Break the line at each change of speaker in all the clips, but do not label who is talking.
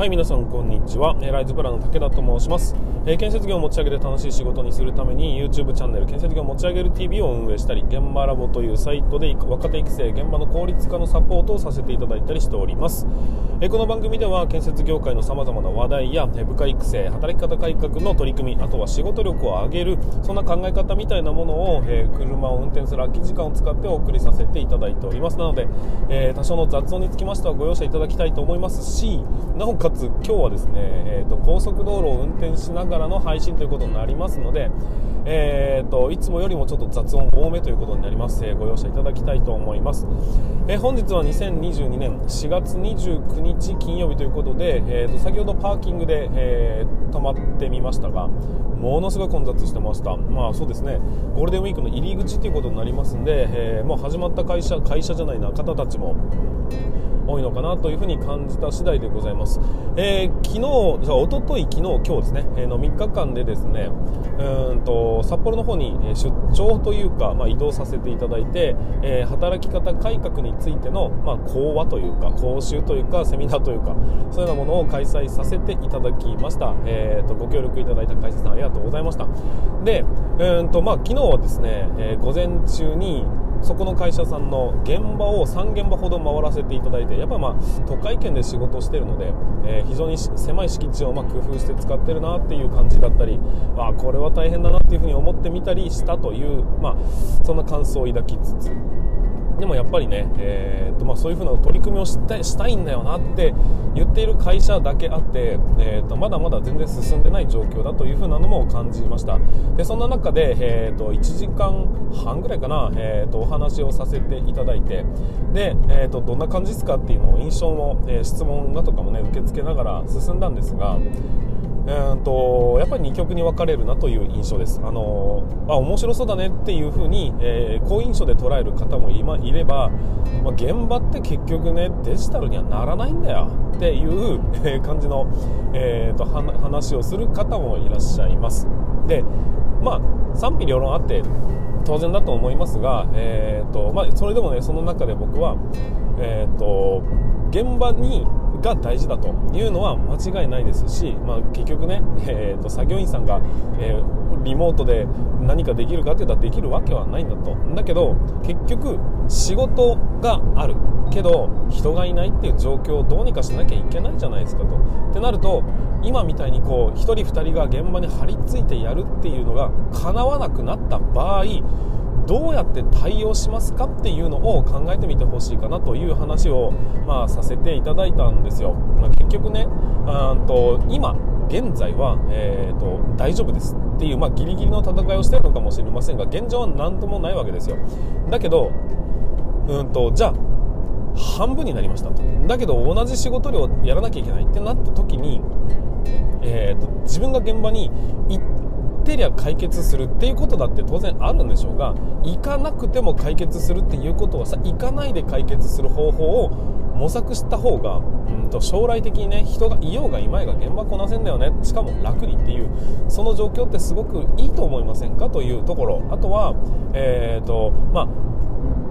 はい皆さんこんにちは。ライズプランの武田と申します、えー、建設業を持ち上げて楽しい仕事にするために YouTube チャンネル建設業を持ち上げる TV を運営したり現場ラボというサイトで若手育成現場の効率化のサポートをさせていただいたりしております、えー、この番組では建設業界のさまざまな話題や、え部下育成働き方改革の取り組みあとは仕事力を上げるそんな考え方みたいなものを、えー、車を運転する空き時間を使ってお送りさせていただいております。なので、え多少の雑音につきましてはご容赦いただきたいと思いますしなおかつ今日はですね、えーと、高速道路を運転しながらの配信ということになりますので、えーと、いつもよりもちょっと雑音多めということになります、えー、ご容赦いただきたいと思います、えー、本日は2022年4月29日金曜日ということで、えーと、先ほどパーキングで、えー、止まってみましたがものすごい混雑してました。まあそうですね。ゴールデンウィークの入り口ということになりますんで、えー、もう始まった会社会社じゃないな方たちも多いのかなというふうに感じた次第でございます、えー、昨日じゃあ一昨日昨日今日ですね、えー、の3日間でですねうんと札幌の方に出張というか、まあ、移動させていただいて、えー、働き方改革についての、まあ、講話というか講習というかセミナーというかそういうようなものを開催させていただきました、えーと、ご協力いただいた会社さんありがとうございました。でうんと、まあ、昨日はですね、えー、午前中にそこの会社さんの現場を3現場ほど回らせていただいてやっぱまあ都会圏で仕事してるので、えー、非常に狭い敷地をま工夫して使ってるなっていう感じだったりあこれは大変だなっていうふうに思ってみたりしたという、まあ、そんな感想を抱きつつ。でもやっぱりね、えーとまあ、そういうふうな取り組みをしたしたいんだよなって言っている会社だけあって、えーと、まだまだ全然進んでない状況だというふうなのも感じました。でそんな中で、えーと、1時間半ぐらいかな、えーと、お話をさせていただいてで、えー、とどんな感じですかっていうのを印象も、えー、質問だとかもね受け付けながら進んだんですがうんとやっぱり2極に分かれるなという印象です。あのあ面白そうだねっていう風に、えー、好印象で捉える方もい,、ま、いれば、まあ、現場って結局ねデジタルにはならないんだよっていう、えー、感じの、えーと、話をする方もいらっしゃいます。でまあ賛否両論あって当然だと思いますが、えーとまあ、それでもねその中で僕は、えーと現場にが大事だというのは間違いないですし、まあ、結局ね、えーと、作業員さんが、えー、リモートで何かできるかって言ったらできるわけはないんだと。だけど結局仕事がある。けど人がいないっていう状況をどうにかしなきゃいけないじゃないですかと。ってなると今みたいにこう1人2人が現場に張り付いてやるっていうのが叶わなくなった場合どうやって対応しますかっていうのを考えてみてほしいかなという話を、まあ、させていただいたんですよ、まあ、結局ねあと今現在は、えーと、大丈夫ですっていう、まあ、ギリギリの戦いをしてるのかもしれませんが現状は何ともないわけですよ。だけどうんとじゃあ半分になりましたと。だけど同じ仕事量やらなきゃいけないってなった時に、えーと自分が現場に行っってりゃ解決するっていうことだって当然あるんでしょうが行かなくても解決するっていうことはさ行かないで解決する方法を模索した方がうんと将来的にね人がいようがいまいが現場こなせんだよね。しかも楽にっていうその状況ってすごくいいと思いませんかというところ。あとはえっ、ー、とまあ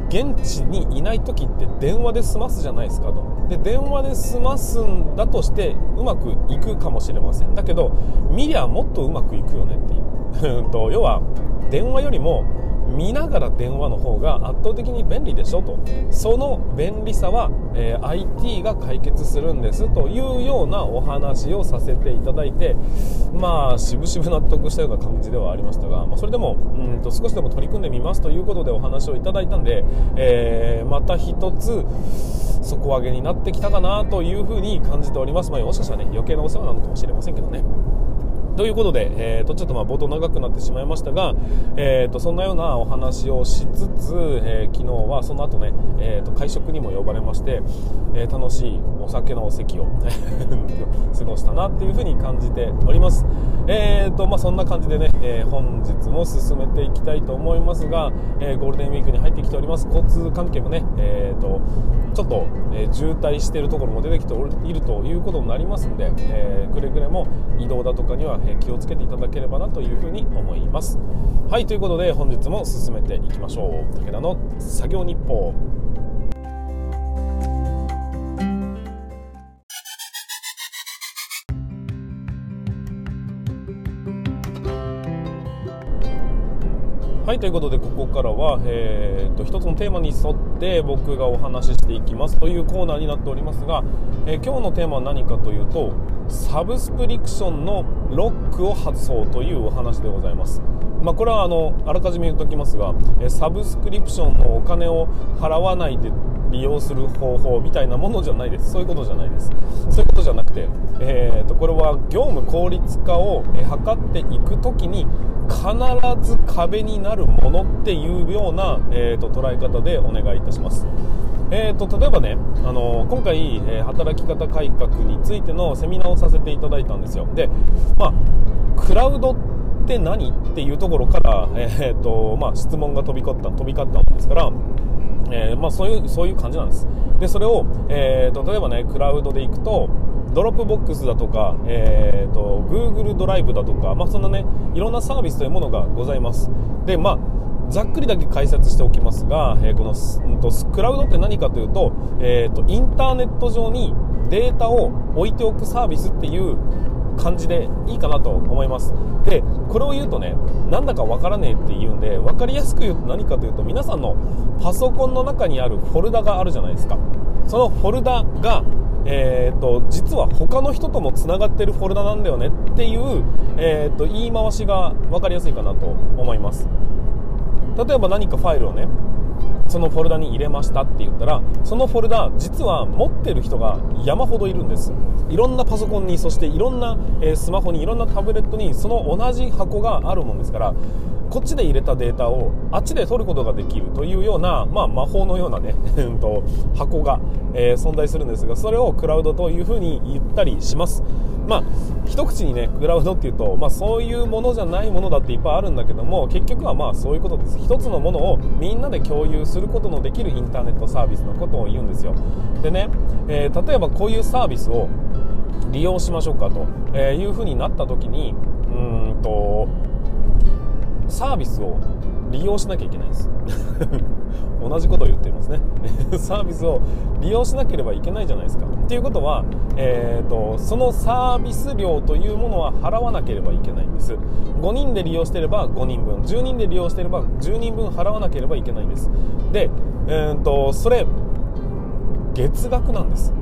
現地にいない時って電話で済ますじゃないですかと。で電話で済ますんだとしてうまくいくかもしれません。だけど見りゃもっとうまくいくよねっていう。と要は電話よりも見ながら電話の方が圧倒的に便利でしょとその便利さは、えー、IT が解決するんですというようなお話をさせていただいてまあ渋々納得したような感じではありましたが、まあ、それでもうんと少しでも取り組んでみますということでお話をいただいたんで、えー、また一つ底上げになってきたかなというふうに感じております、まあ、もしかしたらね余計なお世話なのかもしれませんけどね。ということで、えー、とちょっとまあ冒頭長くなってしまいましたが、えー、とそんなようなお話をしつつ、えー、昨日はその後ね、えー、と会食にも呼ばれまして、えー、楽しいお酒のお席を 過ごしたなっていうふうに感じております。えーとまあ、そんな感じでね、えー、本日も進めていきたいと思いますが、えー、ゴールデンウィークに入ってきております交通関係もね、えーと、ちょっと、えー、渋滞しているところも出てきているということになりますんで、えー、くれぐれも移動だとかには、は、え気をつけていただければなというふうに思います。はいということで本日も進めていきましょう。武田の作業日報。はいということでここからは、えーと、一つのテーマに沿って僕がお話ししていきますというコーナーになっておりますが、えー、今日のテーマは何かというとサブスクリプションのロックを外そうというお話でございます、まあ、これはあのあらかじめ言っておきますが、サブスクリプションのお金を払わないで利用する方法みたいなものじゃないです。そういうことじゃないです。そういうことじゃなくて、えーと、これは業務効率化を図っていく時に必ず壁になるものっていうような、えーと、捉え方でお願いいたします。えーと、例えばね、あの今回、えー、働き方改革についてのセミナーをさせていただいたんですよ。で、まあ、クラウドって何っていうところから、えーとまあ、質問が飛び交った飛び交ったんですからえー、まあ、そういうそういう感じなんです。でそれを、えーと、例えばねクラウドで行くと Dropbox だとか、えーと、Google ドライブだとか、まあ、そんなねいろんなサービスというものがございます。でまあざっくりだけ解説しておきますが、えー、この、うんと、クラウドって何かというと,、えーとインターネット上にデータを置いておくサービスっていう感じでいいかなと思います。でこれを言うとねなんだかわからねえって言うんで分かりやすく言うと何かというと皆さんのパソコンの中にあるフォルダがあるじゃないですか。そのフォルダがえーと、実は他の人ともつながってるフォルダなんだよねっていう、えーと言い回しが分かりやすいかなと思います。例えば何かファイルをねそのフォルダに入れましたって言ったらそのフォルダ実は持ってる人が山ほどいるんです。いろんなパソコンにそしていろんな、えスマホにいろんなタブレットにその同じ箱があるもんですからこっちで入れたデータをあっちで取ることができるというような、まあ、魔法のようなね 箱が、えー、存在するんですがそれをクラウドというふうに言ったりします。まあ一口にねクラウドっていうと、まあ、そういうものじゃないものだっていっぱいあるんだけども結局はまあそういうことです。一つのものをみんなで共有することのできるインターネットサービスのことを言うんですよ。でね、えー、例えばこういうサービスを利用しましょうかと、えいうふうになった時にうんとサービスを利用しなきゃいけないんです。同じことを言っていますね。サービスを利用しなければいけないじゃないですか。っていうことは、えーと、そのサービス料というものは払わなければいけないんです。5人で利用してれば5人分。10人で利用していれば10人分払わなければいけないんです。で、えーと、それ月額なんです。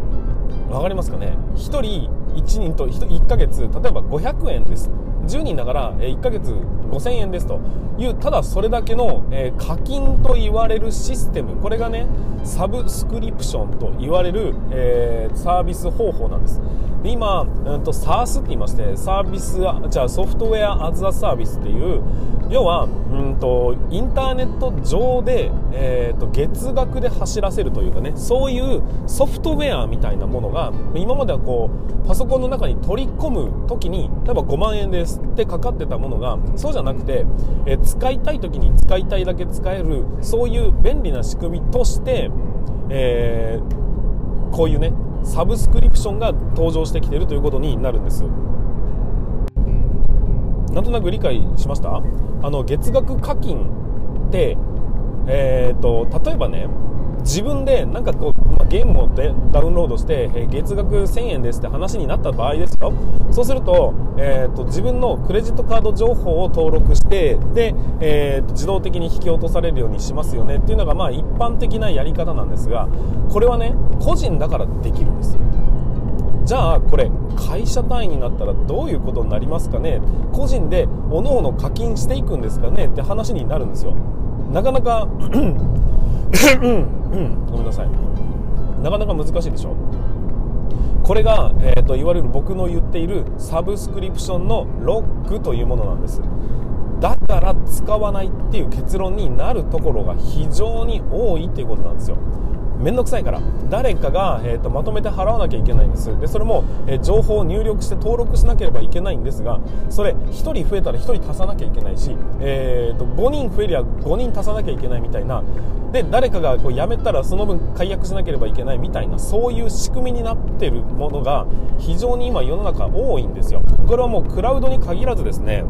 わかりますかね？1人1人と 1, 1ヶ月例えば500円です。10人だから1ヶ月5000円ですというただそれだけの、え、課金と言われるシステム。これがねサブスクリプションと言われる、え、サービス方法なんです。で今、うんと、SARS って言いましてサービスじゃあソフトウェアアズアサービスっていう要は、うんと、インターネット上で、えーと、月額で走らせるというかねそういうソフトウェアみたいなものが今まではこうパソコンの中に取り込む時に例えば5万円ですってかかってたものがそうじゃなくて、えー、使いたい時に使いたいだけ使えるそういう便利な仕組みとして、えー、こういうねサブスクリプションが登場してきてるということになるんです。なんとなく理解しました？あの月額課金って、えーと、例えばね自分でなんかこう、ゲームをでダウンロードして、え月額1000円ですって話になった場合ですよ。そうすると,、えーと、自分のクレジットカード情報を登録してで、えー、自動的に引き落とされるようにしますよねっていうのがまあ一般的なやり方なんですがこれはね個人だからできるんですよ。じゃあこれ会社単位になったらどういうことになりますかね？個人で各々課金していくんですかね？って話になるんですよ。なかなかごめんなさい。なかなか難しいでしょ？これが、えーと、いわれる僕の言っているサブスクリプションのロックというものなんです。だから使わないっていう結論になるところが非常に多いっていうことなんですよ。面倒くさいから。誰かが、えーと、まとめて払わなきゃいけないんです。でそれも、えー、情報を入力して登録しなければいけないんですがそれ1人増えたら1人足さなきゃいけないし、えーと、5人増えりゃ5人足さなきゃいけないみたいな。で誰かがこう辞めたらその分解約しなければいけないみたいなそういう仕組みになってるものが非常に今世の中多いんですよ。これはもうクラウドに限らずですね。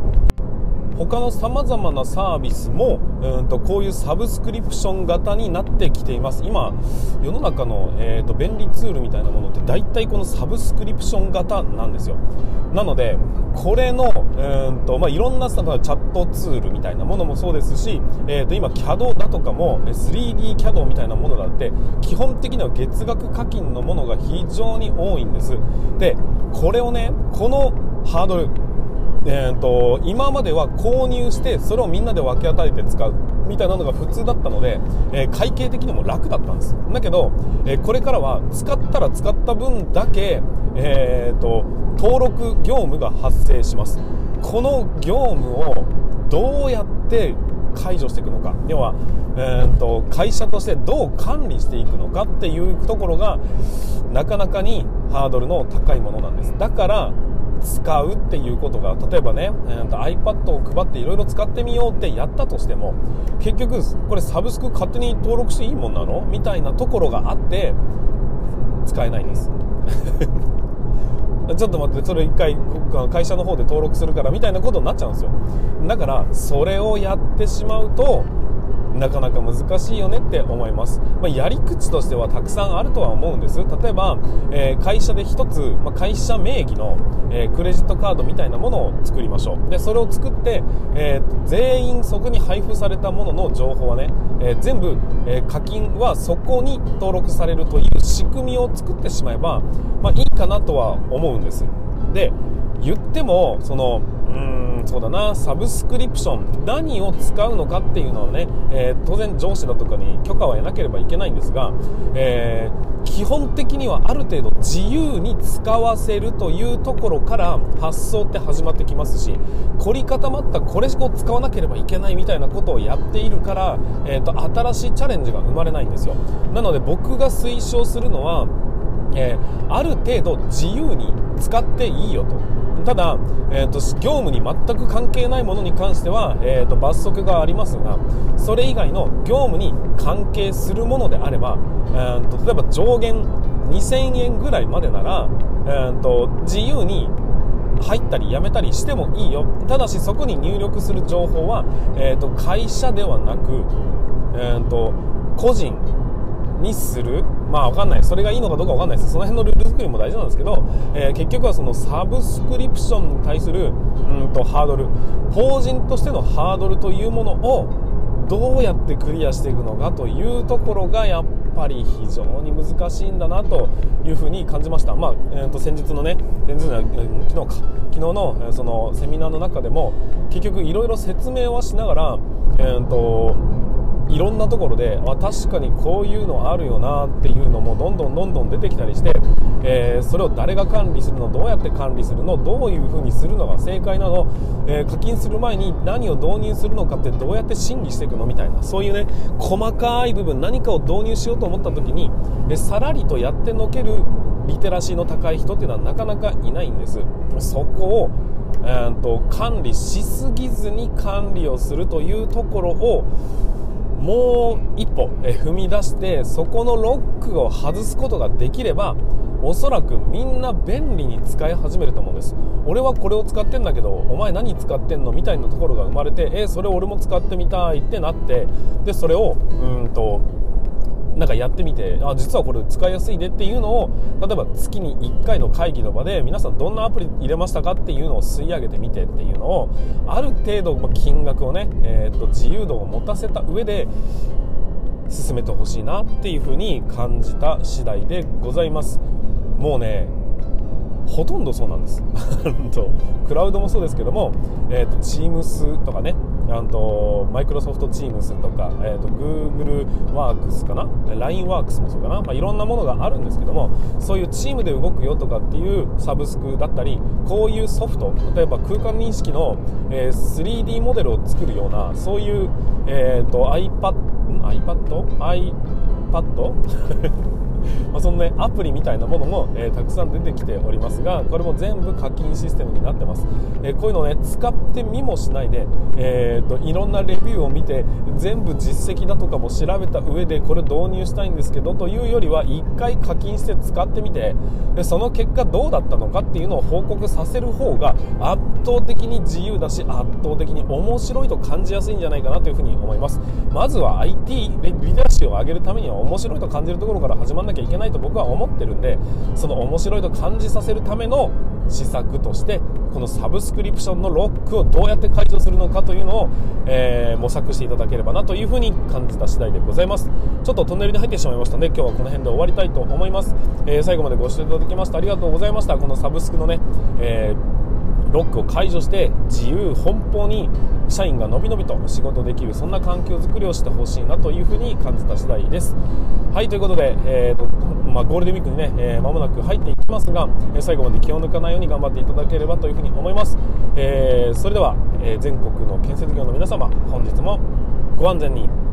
他のさまざまなサービスもうんとこういうサブスクリプション型になってきています。今世の中の、えーと、便利ツールみたいなものって大体このサブスクリプション型なんですよ。なのでこれのうんと、まあ、いろんなチャットツールみたいなものもそうですし、えー、と今 CAD だとかも 3DCAD みたいなものだって基本的には月額課金のものが非常に多いんです。でこれをねこのハードルえーと、今までは購入してそれをみんなで分け与えて使うみたいなのが普通だったので、えー、会計的にも楽だったんです。だけど、えー、これからは使ったら使った分だけ、えーと、登録業務が発生します。この業務をどうやって解除していくのか。要は、えーと会社としてどう管理していくのかっていうところがなかなかにハードルの高いものなんです。だから使うっていうことが例えばね、えー、iPad を配っていろいろ使ってみようってやったとしても結局これサブスク勝手に登録していいもんなのみたいなところがあって使えないんです。ちょっと待ってそれ一回会社の方で登録するからみたいなことになっちゃうんですよ。だからそれをやってしまうとなかなか難しいよねって思います、まあ、やり口としてはたくさんあるとは思うんです。例えば、えー、会社で1つ、まあ、会社名義の、えー、クレジットカードみたいなものを作りましょう。でそれを作って、えー、全員そこに配布されたものの情報はね、え全部、え課金はそこに登録されるという仕組みを作ってしまえば、まあ、いいかなとは思うんです。で言ってもそのそうだな。サブスクリプション。何を使うのかっていうのはね、えー、当然上司だとかに許可は得なければいけないんですが、えー、基本的にはある程度自由に使わせるというところから発想って始まってきますし凝り固まったこれを使わなければいけないみたいなことをやっているから、えーと、と新しいチャレンジが生まれないんですよ。なので僕が推奨するのはえー、ある程度自由に使っていいよと。ただ、えーと、業務に全く関係ないものに関しては、えーと、罰則がありますがそれ以外の業務に関係するものであれば、えーと、例えば上限2000円ぐらいまでなら、えー、と自由に入ったり辞めたりしてもいいよ。ただしそこに入力する情報は、えー、と会社ではなく、えー、と個人にするまあわかんない。それがいいのかどうかわかんないです。その辺のルール作りも大事なんですけど、えー、結局はそのサブスクリプションに対するうんとハードル。法人としてのハードルというものをどうやってクリアしていくのかというところがやっぱり非常に難しいんだなというふうに感じました、まあえー、と先日のね先日の昨日か。昨日のそのセミナーの中でも結局いろいろ説明はしながら、えーといろんなところであ確かにこういうのあるよなっていうのもどんどんどんどん出てきたりして、えー、それを誰が管理するのどうやって管理するのどういうふうにするのが正解なの、えー、課金する前に何を導入するのかってどうやって審議していくのみたいなそういうね細かい部分何かを導入しようと思った時に、えさらりとやってのけるリテラシーの高い人っていうのはなかなかいないんです。そこをえーと管理しすぎずに管理をするというところをもう一歩、え踏み出してそこのロックを外すことができればおそらくみんな便利に使い始めると思うんです。俺はこれを使ってんだけどお前何使ってんのみたいなところが生まれてえそれ俺も使ってみたいってなってでそれをうんとなんかやってみてあ実はこれ使いやすいねっていうのを例えば月に1回の会議の場で皆さんどんなアプリ入れましたかっていうのを吸い上げてみてっていうのをある程度金額をね、えー、と自由度を持たせた上で進めてほしいなっていうふうに感じた次第でございます。もうねほとんどそうなんです。クラウドもそうですけども、えーと、Teams とかねあとマイクロソフト Teams とか、えーと、Google ワークスかな？LINE ワークスもそうかな、まあ、いろんなものがあるんですけどもそういうチームで動くよとかっていうサブスクだったりこういうソフト例えば空間認識の、えー、3D モデルを作るようなそういう、えーと、iPad iPad? iPad? まあ、そのねアプリみたいなものも、えー、たくさん出てきておりますがこれも全部課金システムになってます、えー、こういうのをね使ってみもしないで、えーと、いろんなレビューを見て全部実績だとかも調べた上でこれ導入したいんですけどというよりは1回課金して使ってみてでその結果どうだったのかっていうのを報告させる方が圧倒的に自由だし圧倒的に面白いと感じやすいんじゃないかなというふうに思います。まずは IT リテラシーを上げるためには面白いと感じるところから始まらなきゃいけないと僕は思ってるんでその面白いと感じさせるための施策としてこのサブスクリプションのロックをどうやって解除するのかというのを、えー、模索していただければなというふうに感じた次第でございます。ちょっとトンネルに入ってしまいましたので今日はこの辺で終わりたいと思います、えー、最後までご視聴いただきましてありがとうございました。このサブスクのね、えーロックを解除して自由奔放に社員がのびのびと仕事できるそんな環境づくりをしてほしいなというふうに感じた次第です。はいということで、えーとまあ、ゴールデンウィークにね、えー、もなく入っていきますが最後まで気を抜かないように頑張っていただければというふうに思います、えー、それでは、えー、全国の建設業の皆様本日もご安全に。